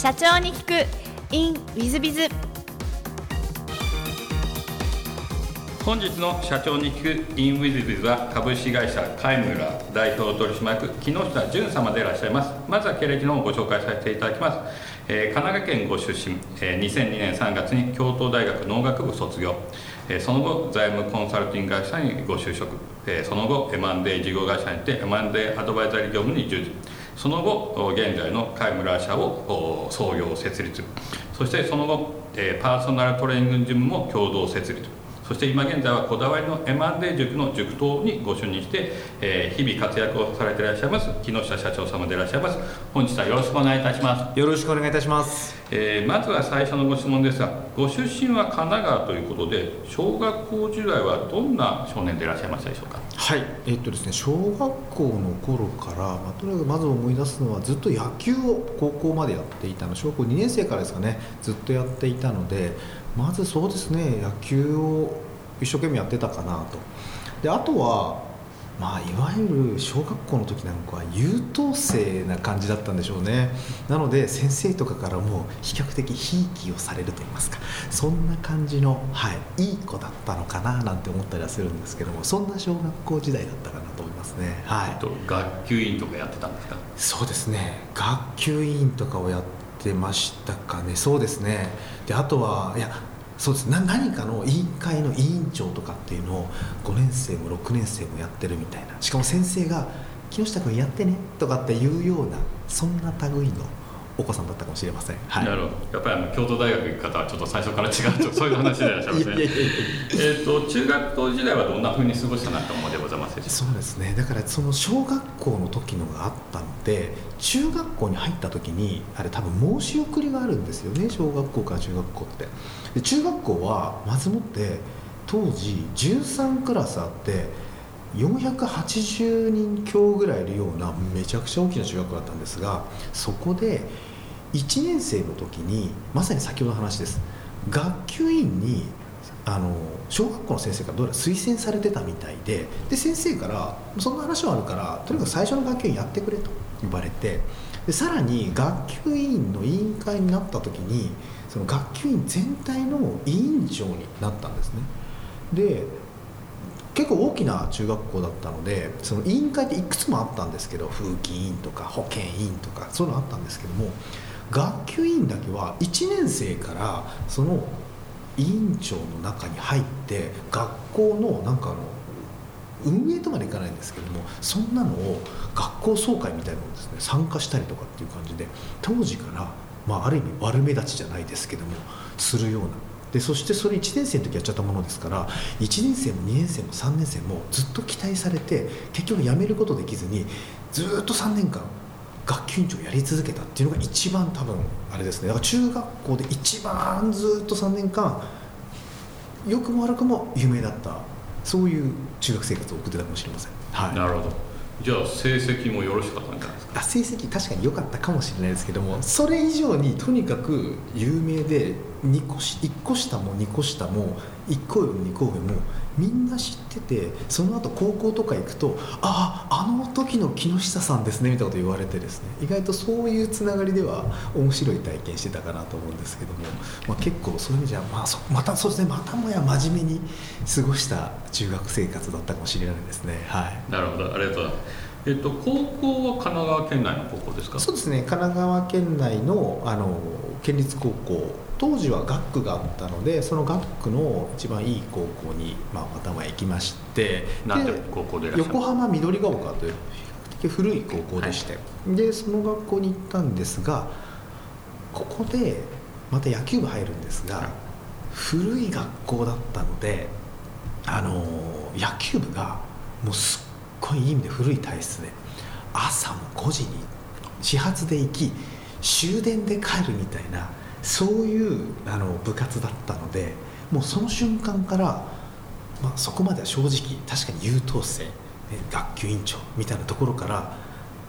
社長に聞く。In ウィズビズ本日の社長に聞く in ウィズビズは株式会社カイムラ代表取締役木下淳様でいらっしゃいます。まずは経歴のご紹介させていただきます、えー、神奈川県ご出身、えー、2002年3月に京都大学農学部卒業、その後財務コンサルティング会社にご就職、その後 M&A 事業会社にて M&A アドバイザリー業務に従事。その後現在の貝村社を創業設立。そしてその後パーソナルトレーニングジムも共同設立。そして今現在はこだわりの M&A 塾の塾頭にご就任して、えー、日々活躍をされていらっしゃいます木下社長様でいらっしゃいます。本日はよろしくお願いいたします。よろしくお願いいたします、えー、まずは最初のご質問ですがご出身は神奈川ということで小学校時代はどんな少年でいらっしゃいましたでしょうか？はい。えっとですね小学校の頃から、まあ、とにかくまず思い出すのはずっと野球を高校までやっていたの小学校2年生からですかねずっとやっていたのでまずそうですね野球を一生懸命やってたかなと。であとはまあいわゆる小学校の時なんかは優等生な感じだったんでしょうね。なので先生とかからも比較的ひいきをされると言いますか。そんな感じの、はい、いい子だったのかななんて思ったりはするんですけどもそんな小学校時代だったかなと思いますね。はい、と学級委員とかやってたんですか？そうですね。学級委員とかをやってましたかね。そうですね。であとはいやそうです。な何かの委員会の委員長とかっていうのを5年生も6年生もやってるみたいな。しかも先生が「木下君やってね」とかっていうようなそんな類のお子さんだったかもしれません、はい、なるほど。やっぱりあの京都大学行く方はちょっと最初から違うとそういう話でいらっしゃいますね。えと中学校時代はどんなふうに過ごしたなと思うでございます？そうですね。だからその小学校の時のがあったので中学校に入った時にあれ多分申し送りがあるんですよね小学校から中学校って。で中学校はまずもって当時13クラスあって480人強ぐらいいるようなめちゃくちゃ大きな中学校だったんですがそこで1年生の時にまさに先ほどの話です。学級委員にあの小学校の先生からどうやら推薦されてたみたいでで先生からそんな話はあるからとにかく最初の学級委員やってくれと言われてでさらに学級委員の委員会になった時にその学級委員全体の委員長になったんですね。で結構大きな中学校だったのでその委員会っていくつもあったんですけど風紀委員とか保健委員とかそういうのあったんですけども学級委員だけは1年生からその委員長の中に入って学校のなんかあの運営とまでいかないんですけどもそんなのを学校総会みたいなのをですね参加したりとかっていう感じで当時から、まあ、ある意味悪目立ちじゃないですけどもするような。でそしてそれ1年生の時やっちゃったものですから1年生も2年生も3年生もずっと期待されて結局辞めることできずにずっと3年間学級委員長やり続けたっていうのが一番多分あれですね。だから中学校で一番ずっと3年間良くも悪くも有名だったそういう中学生活を送ってたかもしれません、はい、なるほど。じゃあ成績もよろしかったんじゃないですか？成績確かに良かったかもしれないですけどもそれ以上にとにかく有名で2個し1個下も2個下も1個上も2個上もみんな知っててその後高校とか行くと「あああの時の木下さんですね」みたいなこと言われてですね。意外とそういうつながりでは面白い体験してたかなと思うんですけども、まあ、結構そういう意味じゃ、まあ、そまたそうですねまたもや真面目に過ごした中学生活だったかもしれないですね。はい、なるほど。ありがとうございます。えっと、高校は神奈川県内の高校ですか？そうですね。神奈川県内のあの県立高校当時は学区があったのでその学区の一番いい高校に、まあ、またま行きまして横浜緑が丘という比較的古い高校でして、はい、でその学校に行ったんですがここでまた野球部入るんですが、はい、古い学校だったのであの野球部がもうすっごいいい意味で古い体質で朝も5時に始発で行き終電で帰るみたいなそういうあの部活だったのでもうその瞬間から、まあ、そこまでは正直確かに優等生、ね、学級委員長みたいなところから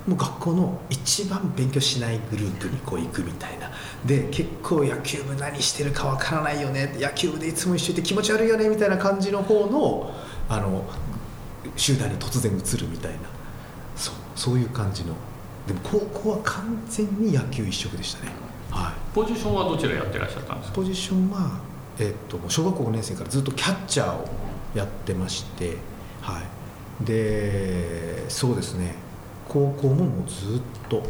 もう学校の一番勉強しないグループにこう行くみたいな。で結構野球部何してるかわからないよね。野球部でいつも一緒いて気持ち悪いよねみたいな感じの方のあの集団に突然移るみたいな。そうそういう感じの。でも高校は完全に野球一色でしたね。はい、ポジションはどちらやってらっしゃったんですか？ポジションは、えっと小学校5年生からずっとキャッチャーをやってまして、はい、でそうですね。高校ももうずっと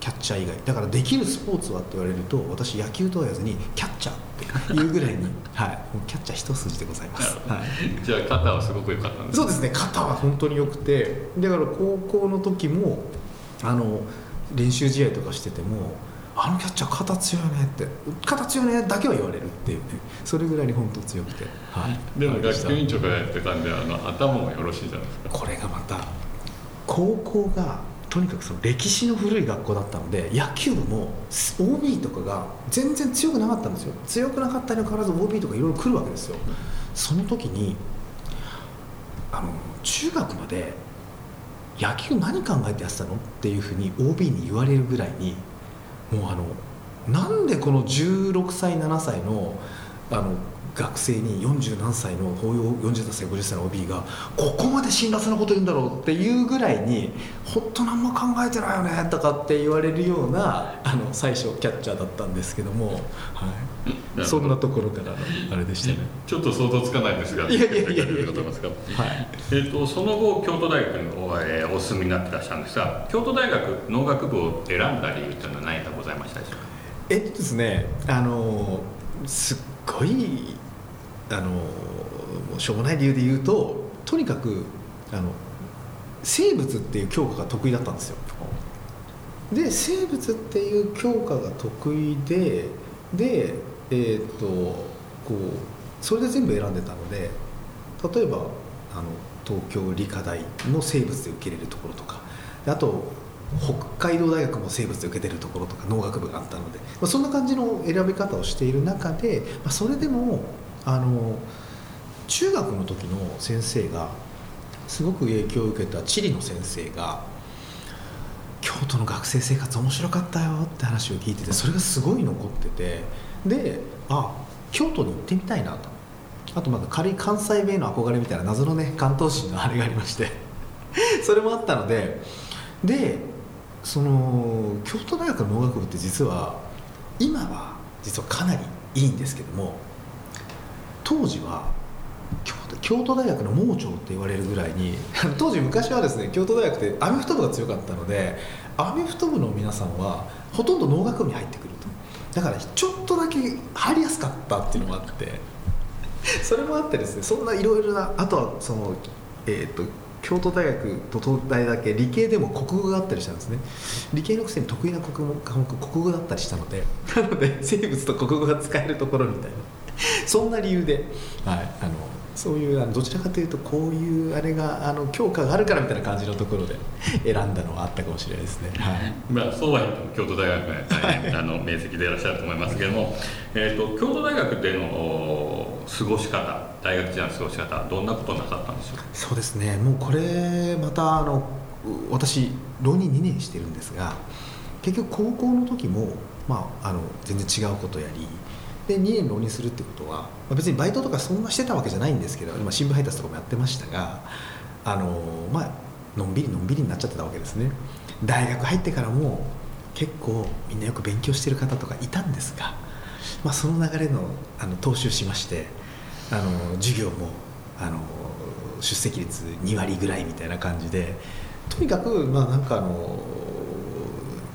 キャッチャー以外。だからできるスポーツはって言われると私野球とは言わずにキャッチャーっていうぐらいに、はい、もうキャッチャー一筋でございます、はい、じゃあ肩はすごく良かったんですそうですね。肩は本当に良くてだから高校の時もあの練習試合とかしててもあのキャッチャー肩強いねって肩強いねだけは言われるっていうね。それぐらいに本当強くて、はい、でも学級委員長がやってたんであの頭もよろしいじゃないですか。これがまた高校がとにかくその歴史の古い学校だったので野球部も OB とかが全然強くなかったんですよ。強くなかったにもかかわらず OB とかいろいろ来るわけですよ。その時にあの中学まで野球何考えてやってたのっていうふうに OB に言われるぐらいにもうあのなんでこの16歳7歳のあの学生に40何歳の法要40歳50歳の OB がここまで辛辣なこと言うんだろうっていうぐらいに本当何も考えてないよねとかって言われるようなあの最初キャッチャーだったんですけども、はい、そんなところからのあれでしたね。ちょっと想像つかないんですがいやいやいやいやはい。えー、とその後京都大学の、えーお進みになってらっしゃるんですが京都大学農学部を選んだ理由というのは何かございましたでしょうか？えっとですねあのすっごいあのもうしょうもない理由で言うととにかくあの生物っていう教科が得意だったんですよ。で生物っていう教科が得意ででえっとこうそれで全部選んでたので例えばあの東京理科大の生物で受けれるところとかあと北海道大学も生物で受けてるところとか農学部があったので、まあ、そんな感じの選び方をしている中で、まあ、それでもあの中学の時の先生がすごく影響を受けた地理の先生が京都の学生生活面白かったよって話を聞いててそれがすごい残っててであ京都に行ってみたいなと。あとまだ軽い関西弁の憧れみたいな謎のね関東人のあれがありまして。それもあったのででその京都大学の農学部って実は今は実はかなりいいんですけども当時は京都大学の盲腸って言われるぐらいに 当時昔はですね京都大学ってアメフト部が強かったのでアメフト部の皆さんはほとんど農学部に入ってくると。だからちょっとだけ入りやすかったっていうのもあって。それもあってですねそんないろいろなあとはそのえっ、と京都大学と東大だけ理系でも国語があったりしたんですね。理系のくせに得意な国科目国語だったりしたので なので生物と国語が使えるところみたいな。そんな理由で、はい、あのそういうあのどちらかというとこういうあれがあの教科があるからみたいな感じのところで選んだのはあったかもしれないですね。はい。まあ、そうは言っても京都大学が大変あの面積でいらっしゃると思いますけれども、えー、と京都大学でのお過ごし方大学時代の過ごし方どんなことをなさったんでしょう？かそうですね。もうこれまたあのう私浪人2年してるんですが結局高校の時も、まあ、あの全然違うことをやりで2年浪人するってことは、まあ、別にバイトとかそんなしてたわけじゃないんですけど、まあ、新聞配達とかもやってましたがあのまあのんびりのんびりになっちゃってたわけですね。大学入ってからも結構みんなよく勉強してる方とかいたんですが、まあ、その流れのあの踏襲しましてあの授業もあの出席率2割ぐらいみたいな感じでとにかくまあなんかあの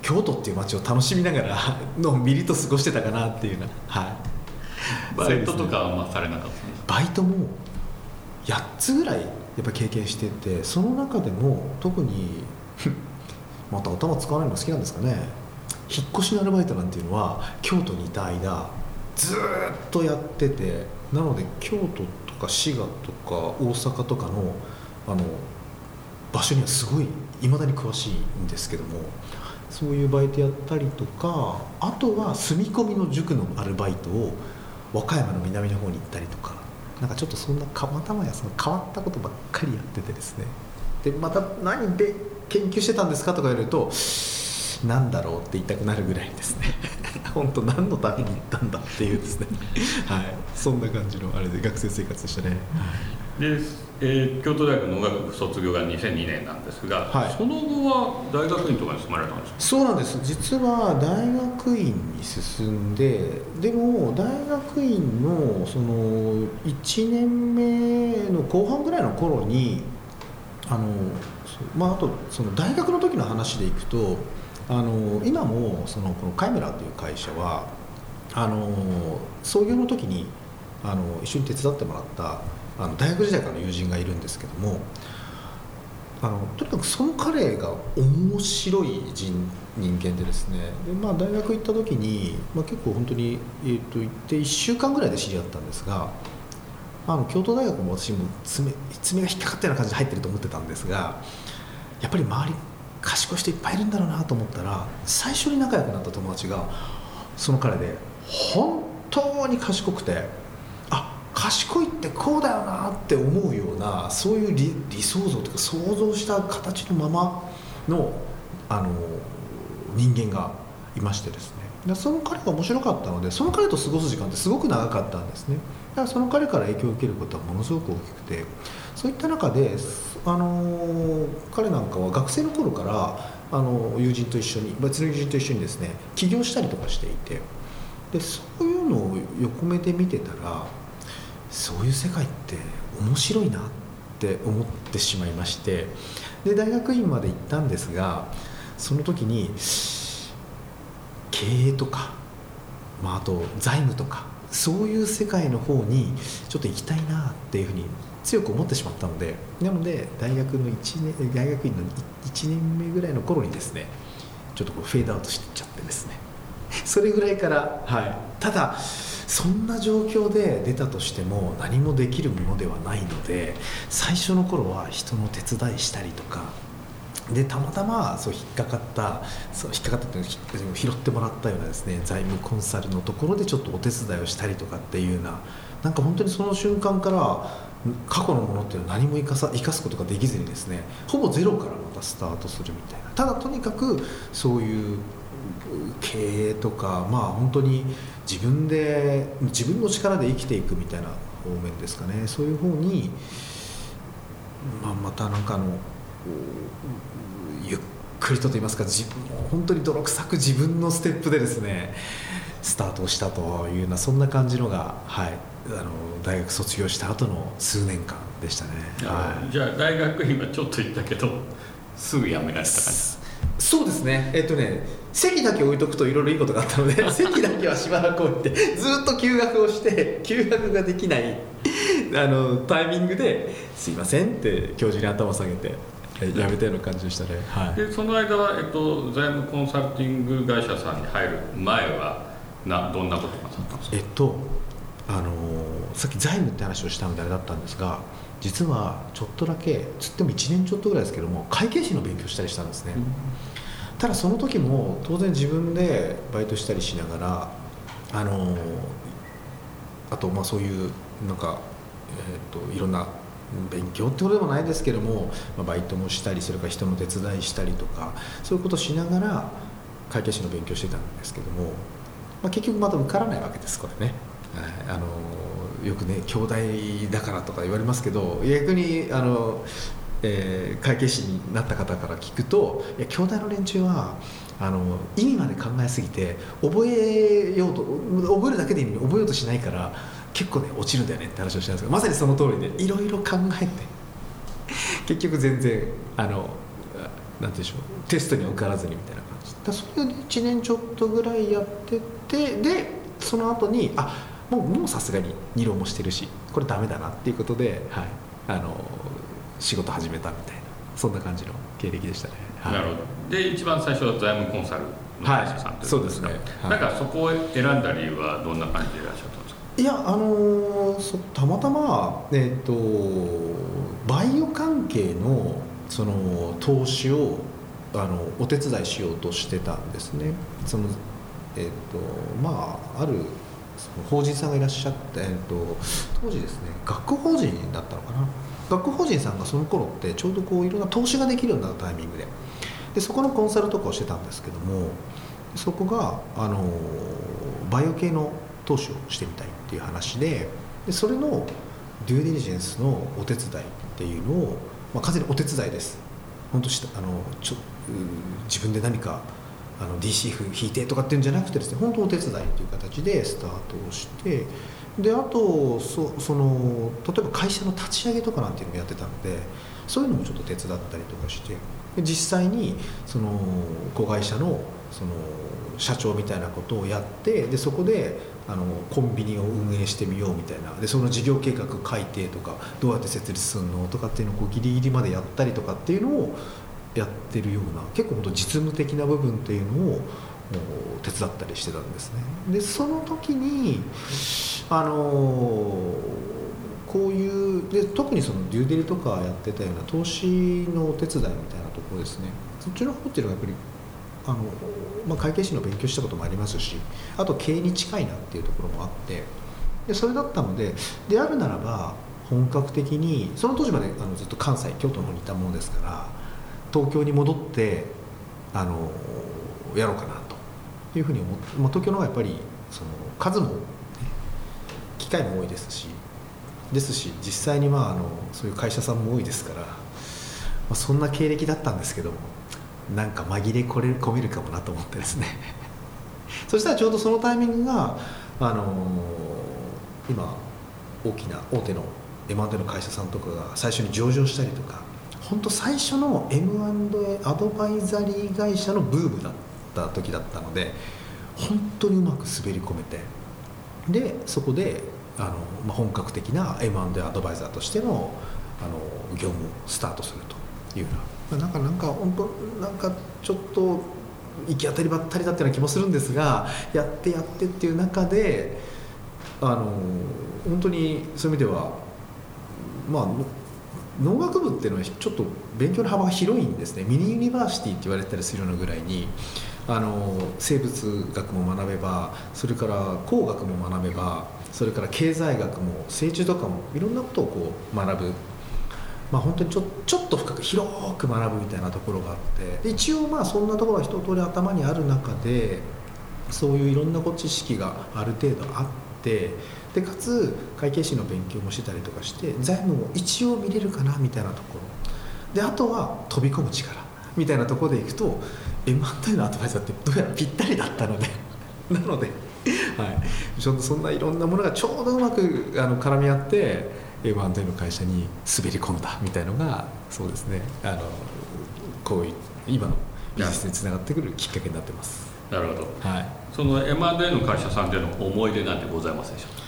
京都っていう街を楽しみながらのんびりと過ごしてたかなっていうなはい。バイトとかはまされなかったんですか？バイトも8つぐらいやっぱ経験しててその中でも特に また頭使わないのが好きなんですかね。引っ越しのアルバイトなんていうのは京都にいた間ずーっとやっててなので京都とか滋賀とか大阪とかのあの場所にはすごいいまだに詳しいんですけどもそういうバイトやったりとかあとは住み込みの塾のアルバイトを和歌山の南の方に行ったりとかなんかちょっとそんなかまたまやその変わったことばっかりやっててですね。でまた何で研究してたんですかとか言われるとなんだろうって言いたくなるぐらいですね。本当何のために行ったんだっていうですね。はい。そんな感じのあれで学生生活でしたね、はい。で、えー京都大学農学部卒業が2002年なんですが、はい。その後は大学院とかに住まれたんですか？そうなんです。実は大学院に進んででも大学院のその1年目の後半ぐらいの頃にあのまああとその大学の時の話でいくとあの今もそのこのカイムラという会社はあの創業の時にあの一緒に手伝ってもらったあの大学時代からの友人がいるんですけどもあのとにかくその彼が面白い人人間でですねで、まあ、大学行った時に、まあ、結構本当に、えー、と行って1週間ぐらいで知り合ったんですがあの京都大学も私も爪爪が引っかかったような感じで入ってると思ってたんですがやっぱり周り賢い人いっぱいいるんだろうなと思ったら最初に仲良くなった友達がその彼で本当に賢くて賢いってこうだよなって思うようなそういう理理想像とか想像した形のままのあの人間がいましてですね。でその彼が面白かったのでその彼と過ごす時間ってすごく長かったんですね。だからその彼から影響を受けることはものすごく大きくてそういった中であの彼なんかは学生の頃からあの友人と一緒に別の友人と一緒にですね起業したりとかしていて。でそういうのを横目で見てたらそういう世界って面白いなって思ってしまいましてで大学院まで行ったんですがその時に経営とか、まあ、あと財務とかそういう世界の方にちょっと行きたいなっていうふうに強く思ってしまったのでなので大学の1年大学院の1年目ぐらいの頃にですねちょっとこうフェードアウトしていっちゃってですね。それぐらいから、はい、ただそんな状況で出たとしても何もできるものではないので最初の頃は人の手伝いしたりとかでたまたまそう引っかかったそう引っかかったっていうのを拾ってもらったようなですね財務コンサルのところでちょっとお手伝いをしたりとかっていうようななんか本当にその瞬間から過去のものっていうのは何も生かさ生かすことができずにですねほぼゼロからまたスタートするみたいな。ただとにかくそういう経営とかまあ本当に自分で自分の力で生きていくみたいな方面ですかね。そういう方に、まあ、またなんかあのゆっくりとと言いますか自分本当に泥臭く自分のステップでですねスタートをしたというようなそんな感じのが、はい、あの大学卒業した後の数年間でしたね。はい。じゃあ大学院はちょっと行ったけどすぐ辞められた感じそうですね。えっとね席だけ置いとくといろいろいいことがあったので 席だけはしばらく置いてずっと休学をして休学ができないあのタイミングで「すいません」って教授に頭を下げてえやめたような感じでしたね。はい。でその間は、えっと、財務コンサルティング会社さんに入る前はなどんなことなさったんですか？えっとあのさっき財務って話をしたのであれだったんですが実はちょっとだけつっても1年ちょっとぐらいですけども会計士の勉強したりしたんですね、ただその時も当然自分でバイトしたりしながらあのあとまあそういうなんか、えー、といろんな勉強ってことでもないですけども、まあ、バイトもしたりそれから人の手伝いしたりとかそういうことをしながら会計士の勉強してたんですけども、まあ、結局まだ受からないわけですこれね。あのよくね兄弟だからとか言われますけど逆にあの、えー会計士になった方から聞くといや兄弟の連中はあの意味まで考えすぎて覚えようと覚えるだけでいいのに覚えようとしないから結構ね落ちるんだよねって話をしてたんですけどまさにその通りでいろいろ考えて結局全然あのなんて言うんでしょうテストに受からずにみたいな感じ。だそれを1年ちょっとぐらいやっててでその後にあもうもうさすがに二浪もしてるしこれダメだなっていうことで、はい、あの仕事始めたみたいなそんな感じの経歴でしたね、はい。なるほど。で一番最初は財務コンサルの会社さんとはい。そうですね。はい。なんかそこを選んだ理由はどんな感じでいらっしゃったんですか？いやあのーそたまたまえっ、とバイオ関係のその投資をあのお手伝いしようとしてたんですね。そのえっ、とまあある法人さんがいらっしゃって、えっと当時ですね学校法人だったのかな？学校法人さんがその頃ってちょうどこういろんな投資ができるようになったタイミングで。でそこのコンサルとかをしてたんですけどもそこがあのバイオ系の投資をしてみたいっていう話ででそれのデューディリジェンスのお手伝いっていうのを、まあ、完全にお手伝いです。本当あのちょ自分で何かあの DC 引いてとかっていうんじゃなくてですね本当お手伝いという形でスタートをしてであとそその例えば会社の立ち上げとかなんていうのもやってたのでそういうのもちょっと手伝ったりとかして実際にその子会社のその社長みたいなことをやってでそこであのコンビニを運営してみようみたいなでその事業計画書いてとかどうやって設立するのとかっていうのをこうギリギリまでやったりとかっていうのをやってるような結構本当実務的な部分っていうのを手伝ったりしてたんですね。でその時にあのこういうで特にそのデューデリとかやってたような投資のお手伝いみたいなところですね。そっちの方っていうのがやっぱりあの、まあ、会計士の勉強したこともありますしあと経営に近いなっていうところもあってでそれだったのでであるならば本格的にその当時まであのずっと関西京都の方にいたものですから東京に戻ってあのやろうかなというふうに思って、まあ、東京の方がやっぱりその数も、ね、機会も多いですしですし実際にまああのそういう会社さんも多いですから、まあ、そんな経歴だったんですけどもなんか紛れ込めるかもなと思ってですね。そしたらちょうどそのタイミングが、あの今大きな大手の M&A の会社さんとかが最初に上場したりとか本当最初の M&A アドバイザリー会社のブームだった時だったので本当にうまく滑り込めてでそこであの、まあ、本格的な M&A アドバイザーとしてのあの業務をスタートするというような。なんかなんか本当なんかちょっと行き当たりばったりだったような気もするんですがやってやってっていう中であの本当にそういう意味ではまあ農学部っていうのはちょっと勉強の幅が広いんですね。ミニユニバーシティって言われたりするようなぐらいにあの生物学も学べばそれから工学も学べばそれから経済学も政治とかもいろんなことをこう学ぶ、まあ、本当にちょちょっと深く広く学ぶみたいなところがあって。一応まあそんなところが一通り頭にある中でそういういろんな知識がある程度あってでかつ会計士の勉強もしてたりとかして財務も一応見れるかなみたいなところ。であとは飛び込む力。みたいなところでいくと M&A のアドバイザーってどうやらぴったりだったので。なので、はい、ちょっとそんないろんなものがちょうどうまくあの絡み合って M&A の会社に滑り込んだ。みたいのがそうですね。あのこういう今のビジネスにつながってくるきっかけになってます。なるほど、はい、その M&A の会社さんでの思い出なんてございますでしょうか？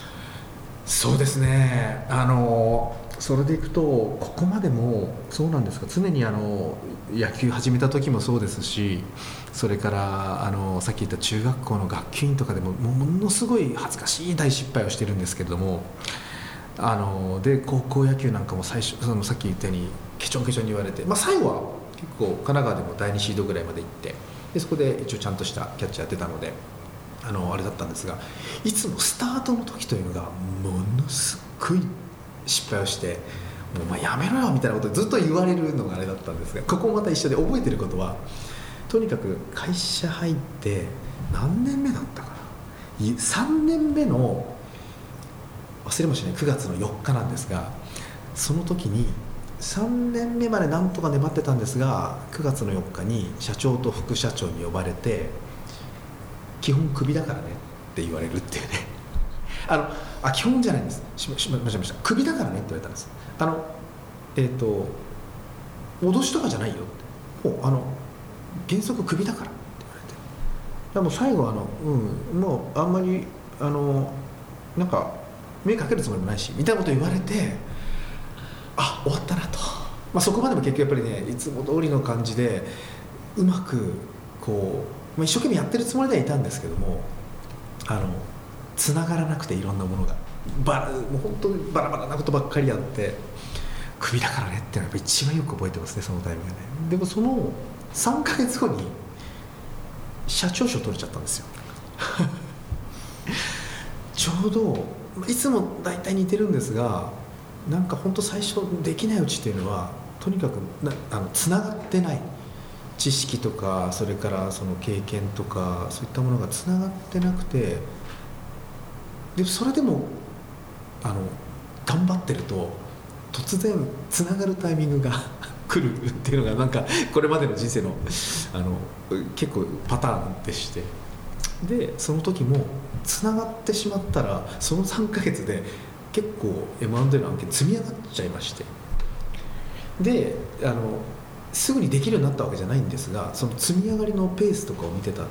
そうですね。あのそれでいくとここまでもそうなんですか。常にあの野球始めた時もそうですしそれからあのさっき言った中学校の学級委員とかでもものすごい恥ずかしい大失敗をしてるんですけれどもあので高校野球なんかも最初そのさっき言ったようにケチョンケチョンに言われて、まあ、最後は結構神奈川でも第2シードぐらいまで行ってでそこで一応ちゃんとしたキャッチャーやってたのであのあれだったんですがいつもスタートの時というのがものすごい失敗をして「もうお前やめろよ」みたいなことずっと言われるのがあれだったんですがここまた一緒で覚えてることはとにかく会社入って何年目だったかな？3年目の忘れもしない9月の4日なんですがその時に3年目までなんとか粘ってたんですが9月の4日に社長と副社長に呼ばれて基本クビだからねって言われるっていうね。あのあ基本じゃないんです。しましましましたクビだからねって言われたんです。あのえっ、ー、と脅しとかじゃないよって。もうあの原則クビだからって言われて。でも最後あの、うん、もうあんまりあのなんか目かけるつもりもないしみたいなこと言われてあ終わったなと、まあ、そこまでも結局やっぱりねいつも通りの感じでうまくこうまあ、一生懸命やってるつもりではいたんですけどもあの繋がらなくていろんなものが。バラもう本当にバラバラなことばっかりやってクビだからねっていうのは一番よく覚えてますねそのタイミングで。ねでもその3か月後に社長賞取れちゃったんですよ。ちょうどいつも大体似てるんですがなんか本当最初できないうちっていうのはとにかくなあのつながってない。知識とかそれからその経験とかそういったものがつながってなくてでそれでもあの頑張ってると突然つながるタイミングが 来るっていうのがなんかこれまでの人生のあの結構パターンでして。でその時もつながってしまったらその3ヶ月で結構 M&A の案件積み上がっちゃいまして。であのすぐにできるようになったわけじゃないんですがその積み上がりのペースとかを見てたあの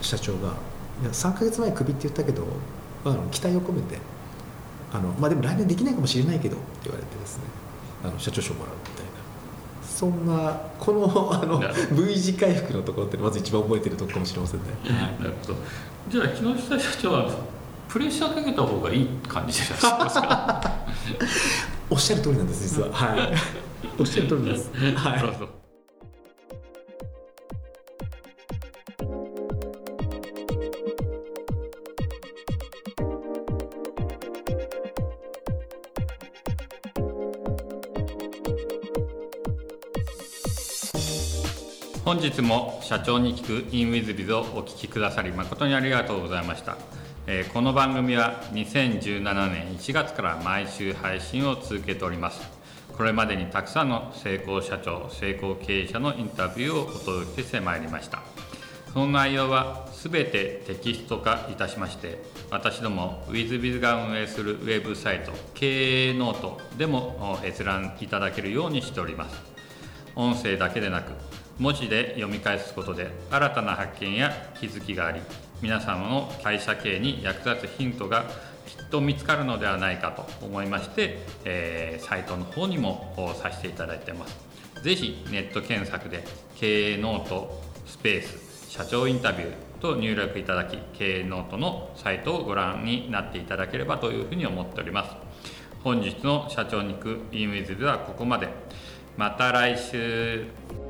社長が「いや3ヶ月前クビって言ったけど、まあ、期待を込めてあの、まあ、でも来年できないかもしれないけど」って言われてですねあの社長賞もらうみたいな。そんなこのあの V 字回復のところってまず一番覚えてるところかもしれませんね。なるほど。じゃあ木下社長はプレッシャーかけた方がいい感じでいらっしゃいますか？おっしゃる通りなんです実は。はいおっしゃる通りです。はないるほど本日も社長に聞く in WithBiz をお聞きくださり誠にありがとうございました、えーこの番組は2017年1月から毎週配信を続けておりますこれまでにたくさんの成功社長成功経営者のインタビューをお届けしてまいりました。その内容はすべてテキスト化いたしまして私ども WithBiz が運営するウェブサイト経営ノートでも閲覧いただけるようにしております。音声だけでなく文字で読み返すことで新たな発見や気づきがあり皆様の会社経営に役立つヒントがきっと見つかるのではないかと思いまして、えーサイトの方にもさせていただいてます。ぜひネット検索で経営ノートスペース社長インタビューと入力いただき経営ノートのサイトをご覧になっていただければというふうに思っております。本日の社長に行く e ムイズではここまで。また来週。